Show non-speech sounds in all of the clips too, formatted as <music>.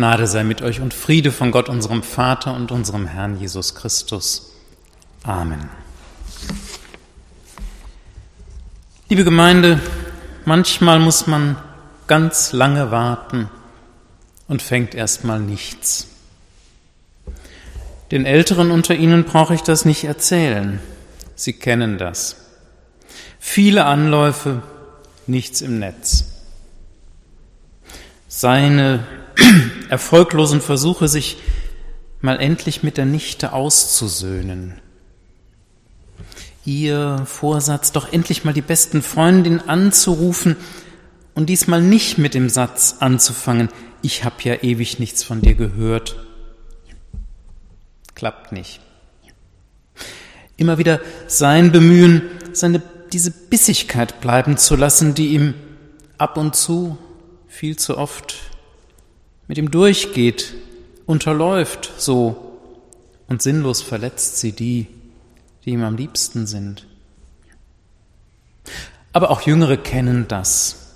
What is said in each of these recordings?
Gnade sei mit euch und Friede von Gott, unserem Vater und unserem Herrn Jesus Christus. Amen. Liebe Gemeinde, manchmal muss man ganz lange warten und fängt erstmal nichts. Den Älteren unter Ihnen brauche ich das nicht erzählen. Sie kennen das. Viele Anläufe, nichts im Netz. Seine erfolglosen Versuche, sich mal endlich mit der Nichte auszusöhnen. Ihr Vorsatz, doch endlich mal die besten Freundinnen anzurufen und diesmal nicht mit dem Satz anzufangen, ich habe ja ewig nichts von dir gehört. Klappt nicht. Immer wieder sein Bemühen, seine, diese Bissigkeit bleiben zu lassen, die ihm ab und zu, viel zu oft mit ihm durchgeht, unterläuft so und sinnlos verletzt sie die, die ihm am liebsten sind. Aber auch Jüngere kennen das.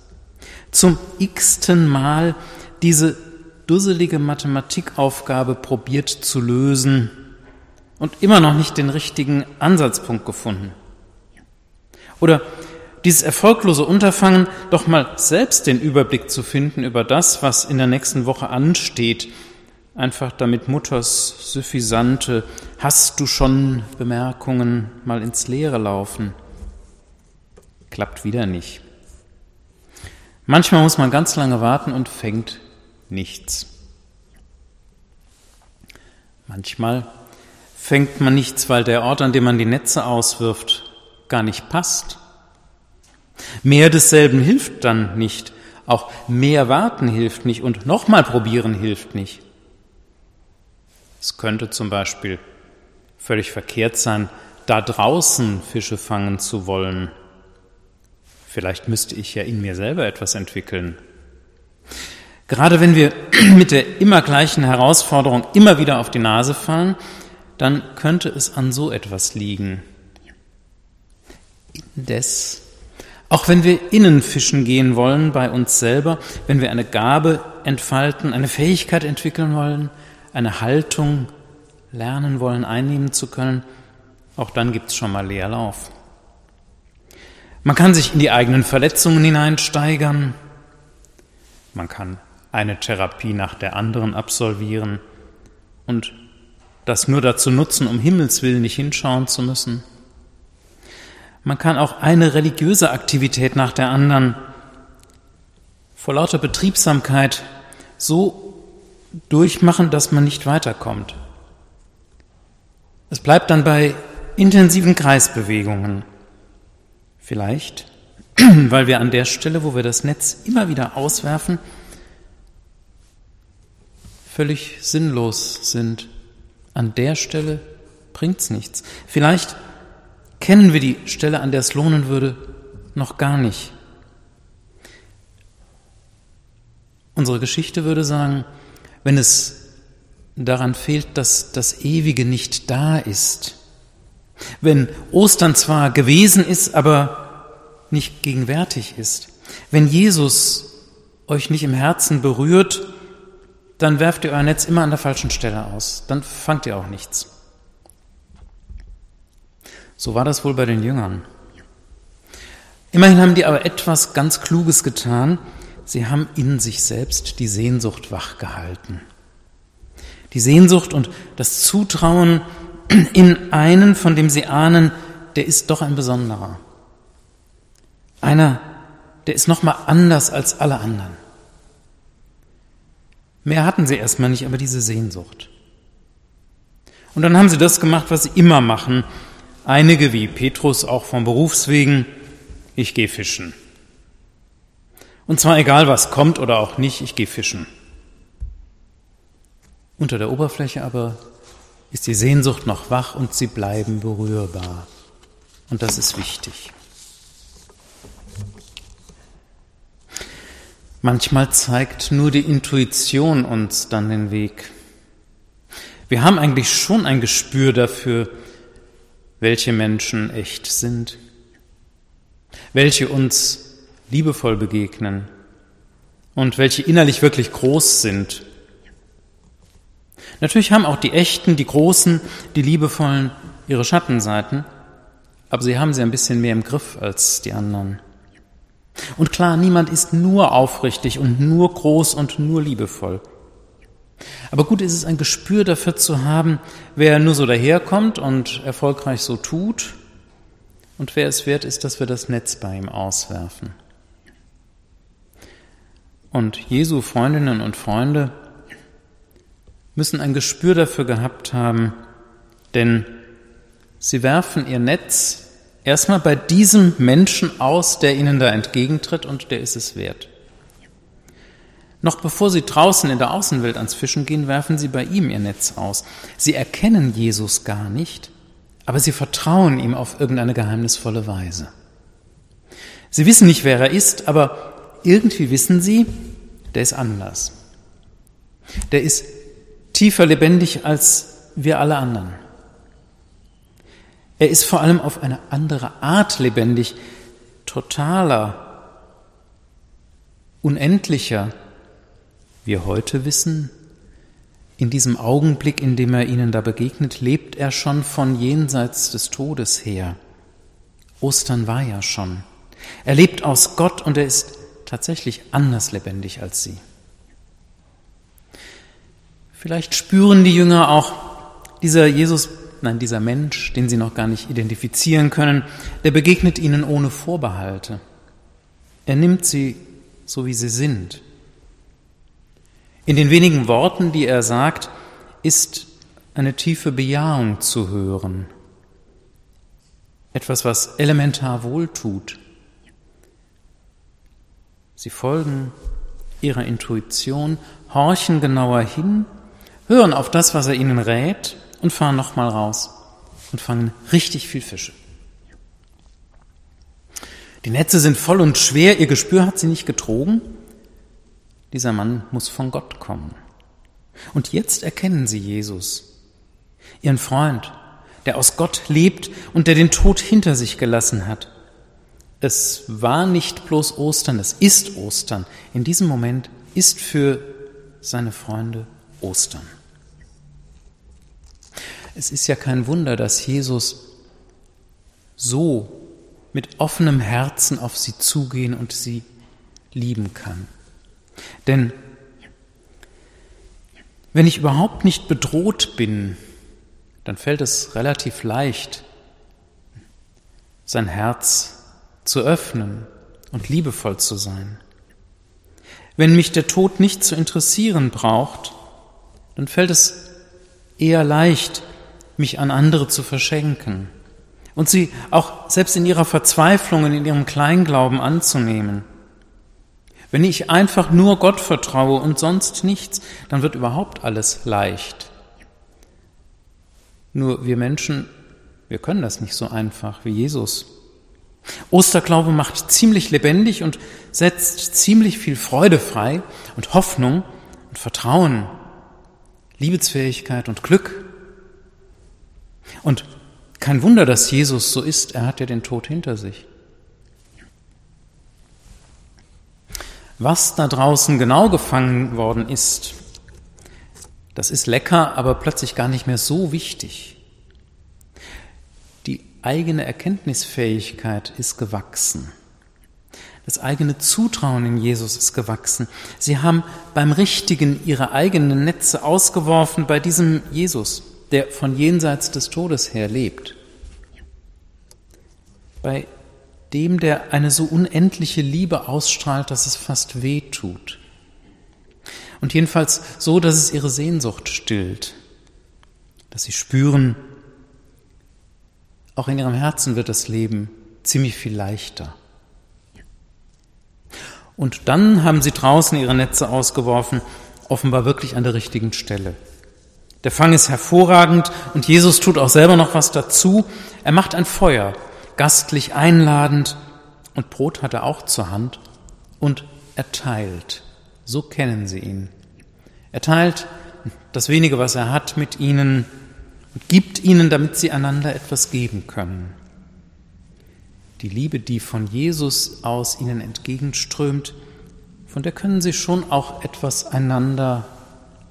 Zum x-ten Mal diese dusselige Mathematikaufgabe probiert zu lösen und immer noch nicht den richtigen Ansatzpunkt gefunden. Oder dieses erfolglose Unterfangen, doch mal selbst den Überblick zu finden über das, was in der nächsten Woche ansteht, einfach damit Mutters suffisante Hast du schon Bemerkungen mal ins Leere laufen. Klappt wieder nicht. Manchmal muss man ganz lange warten und fängt nichts. Manchmal fängt man nichts, weil der Ort, an dem man die Netze auswirft, gar nicht passt. Mehr desselben hilft dann nicht. Auch mehr warten hilft nicht und nochmal probieren hilft nicht. Es könnte zum Beispiel völlig verkehrt sein, da draußen Fische fangen zu wollen. Vielleicht müsste ich ja in mir selber etwas entwickeln. Gerade wenn wir <clears throat> mit der immer gleichen Herausforderung immer wieder auf die Nase fallen, dann könnte es an so etwas liegen. Indes auch wenn wir innen fischen gehen wollen bei uns selber, wenn wir eine Gabe entfalten, eine Fähigkeit entwickeln wollen, eine Haltung lernen wollen, einnehmen zu können, auch dann gibt es schon mal Leerlauf. Man kann sich in die eigenen Verletzungen hineinsteigern. Man kann eine Therapie nach der anderen absolvieren und das nur dazu nutzen, um Himmels willen nicht hinschauen zu müssen. Man kann auch eine religiöse Aktivität nach der anderen vor lauter Betriebsamkeit so durchmachen, dass man nicht weiterkommt. Es bleibt dann bei intensiven Kreisbewegungen. Vielleicht, <clears throat> weil wir an der Stelle, wo wir das Netz immer wieder auswerfen, völlig sinnlos sind. An der Stelle bringt's nichts. Vielleicht kennen wir die Stelle, an der es lohnen würde, noch gar nicht. Unsere Geschichte würde sagen, wenn es daran fehlt, dass das Ewige nicht da ist, wenn Ostern zwar gewesen ist, aber nicht gegenwärtig ist, wenn Jesus euch nicht im Herzen berührt, dann werft ihr euer Netz immer an der falschen Stelle aus, dann fangt ihr auch nichts. So war das wohl bei den Jüngern. Immerhin haben die aber etwas ganz Kluges getan. Sie haben in sich selbst die Sehnsucht wachgehalten. Die Sehnsucht und das Zutrauen in einen, von dem sie ahnen, der ist doch ein besonderer. Einer, der ist nochmal anders als alle anderen. Mehr hatten sie erstmal nicht, aber diese Sehnsucht. Und dann haben sie das gemacht, was sie immer machen, Einige wie Petrus auch vom Berufswegen, ich gehe fischen. Und zwar egal, was kommt oder auch nicht, ich gehe fischen. Unter der Oberfläche aber ist die Sehnsucht noch wach und sie bleiben berührbar. Und das ist wichtig. Manchmal zeigt nur die Intuition uns dann den Weg. Wir haben eigentlich schon ein Gespür dafür, welche Menschen echt sind, welche uns liebevoll begegnen und welche innerlich wirklich groß sind Natürlich haben auch die echten, die großen, die liebevollen ihre Schattenseiten, aber sie haben sie ein bisschen mehr im Griff als die anderen. Und klar, niemand ist nur aufrichtig und nur groß und nur liebevoll. Aber gut ist es, ein Gespür dafür zu haben, wer nur so daherkommt und erfolgreich so tut und wer es wert ist, dass wir das Netz bei ihm auswerfen. Und Jesu Freundinnen und Freunde müssen ein Gespür dafür gehabt haben, denn sie werfen ihr Netz erstmal bei diesem Menschen aus, der ihnen da entgegentritt und der ist es wert. Noch bevor sie draußen in der Außenwelt ans Fischen gehen, werfen sie bei ihm ihr Netz aus. Sie erkennen Jesus gar nicht, aber sie vertrauen ihm auf irgendeine geheimnisvolle Weise. Sie wissen nicht, wer er ist, aber irgendwie wissen sie, der ist anders. Der ist tiefer lebendig als wir alle anderen. Er ist vor allem auf eine andere Art lebendig, totaler, unendlicher. Wir heute wissen, in diesem Augenblick, in dem er ihnen da begegnet, lebt er schon von jenseits des Todes her. Ostern war ja schon. Er lebt aus Gott und er ist tatsächlich anders lebendig als sie. Vielleicht spüren die Jünger auch, dieser Jesus, nein, dieser Mensch, den sie noch gar nicht identifizieren können, der begegnet ihnen ohne Vorbehalte. Er nimmt sie so, wie sie sind. In den wenigen Worten, die er sagt, ist eine tiefe Bejahung zu hören. Etwas, was elementar wohltut. Sie folgen ihrer Intuition, horchen genauer hin hören auf das, was er ihnen rät und fahren nochmal raus und fangen richtig viel Fische. Die Netze sind voll und schwer, ihr Gespür hat sie nicht getrogen. Dieser Mann muss von Gott kommen. Und jetzt erkennen sie Jesus, ihren Freund, der aus Gott lebt und der den Tod hinter sich gelassen hat. Es war nicht bloß Ostern, es ist Ostern. In diesem Moment ist für seine Freunde Ostern. Es ist ja kein Wunder, dass Jesus so mit offenem Herzen auf sie zugehen und sie lieben kann. Denn wenn ich überhaupt nicht bedroht bin, dann fällt es relativ leicht, sein Herz zu öffnen und liebevoll zu sein. Wenn mich der Tod nicht zu interessieren braucht, dann fällt es eher leicht, mich an andere zu verschenken und sie auch selbst in ihrer Verzweiflung und in ihrem Kleinglauben anzunehmen. Wenn ich einfach nur Gott vertraue und sonst nichts, dann wird überhaupt alles leicht. Nur wir Menschen, wir können das nicht so einfach wie Jesus. Osterglaube macht ziemlich lebendig und setzt ziemlich viel Freude frei und Hoffnung und Vertrauen, Liebesfähigkeit und Glück. Und kein Wunder, dass Jesus so ist, er hat ja den Tod hinter sich. Was da draußen genau gefangen worden ist, das ist lecker, aber plötzlich gar nicht mehr so wichtig. Die eigene Erkenntnisfähigkeit ist gewachsen. Das eigene Zutrauen in Jesus ist gewachsen. Sie haben beim Richtigen ihre eigenen Netze ausgeworfen bei diesem Jesus, der von jenseits des Todes her lebt. Bei dem, der eine so unendliche Liebe ausstrahlt, dass es fast weh tut. Und jedenfalls so, dass es ihre Sehnsucht stillt, dass sie spüren, auch in ihrem Herzen wird das Leben ziemlich viel leichter. Und dann haben sie draußen ihre Netze ausgeworfen, offenbar wirklich an der richtigen Stelle. Der Fang ist hervorragend und Jesus tut auch selber noch was dazu. Er macht ein Feuer, gastlich einladend und Brot hat er auch zur Hand und er teilt. So kennen sie ihn. Er teilt das wenige, was er hat, mit ihnen und gibt ihnen, damit sie einander etwas geben können. Die Liebe, die von Jesus aus ihnen entgegenströmt, von der können sie schon auch etwas einander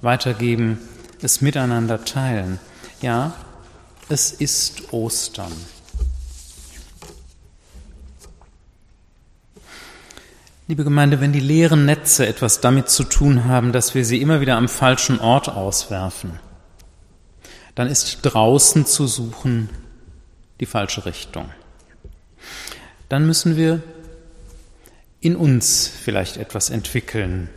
weitergeben, es miteinander teilen. Ja, es ist Ostern. Liebe Gemeinde, wenn die leeren Netze etwas damit zu tun haben, dass wir sie immer wieder am falschen Ort auswerfen, dann ist draußen zu suchen die falsche Richtung. Dann müssen wir in uns vielleicht etwas entwickeln.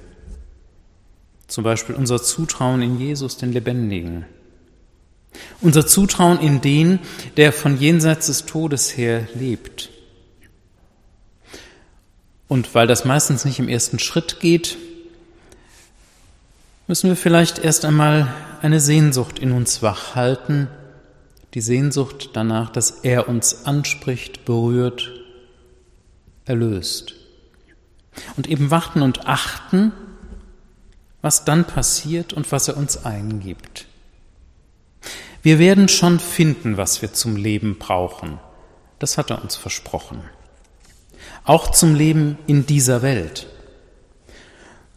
Zum Beispiel unser Zutrauen in Jesus, den Lebendigen. Unser Zutrauen in den, der von jenseits des Todes her lebt. Und weil das meistens nicht im ersten Schritt geht, müssen wir vielleicht erst einmal eine Sehnsucht in uns wachhalten, die Sehnsucht danach, dass er uns anspricht, berührt, erlöst. Und eben warten und achten, was dann passiert und was er uns eingibt. Wir werden schon finden, was wir zum Leben brauchen. Das hat er uns versprochen. Auch zum Leben in dieser Welt.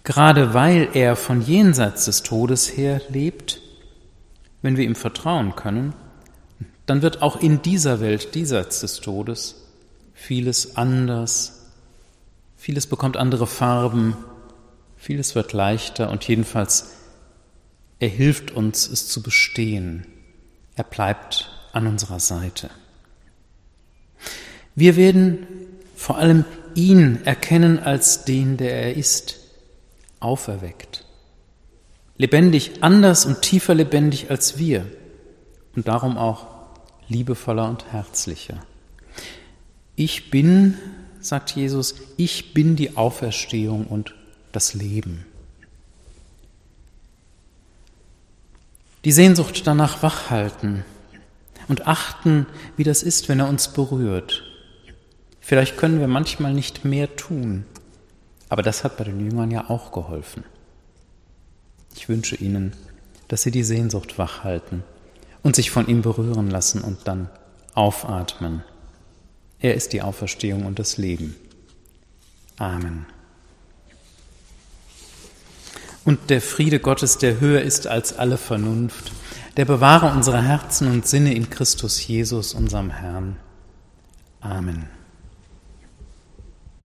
Gerade weil er von jenseits des Todes her lebt, wenn wir ihm vertrauen können, dann wird auch in dieser Welt, diesseits des Todes, vieles anders, vieles bekommt andere Farben, vieles wird leichter und jedenfalls er hilft uns, es zu bestehen. Er bleibt an unserer Seite. Wir werden vor allem ihn erkennen als den, der er ist, auferweckt. Lebendig, anders und tiefer lebendig als wir und darum auch liebevoller und herzlicher. Ich bin, sagt Jesus, ich bin die Auferstehung und das Leben. Die Sehnsucht danach wachhalten und achten, wie das ist, wenn er uns berührt. Vielleicht können wir manchmal nicht mehr tun, aber das hat bei den Jüngern ja auch geholfen. Ich wünsche Ihnen, dass Sie die Sehnsucht wachhalten und sich von ihm berühren lassen und dann aufatmen. Er ist die Auferstehung und das Leben. Amen. Und der Friede Gottes, der höher ist als alle Vernunft, der bewahre unsere Herzen und Sinne in Christus Jesus, unserem Herrn. Amen.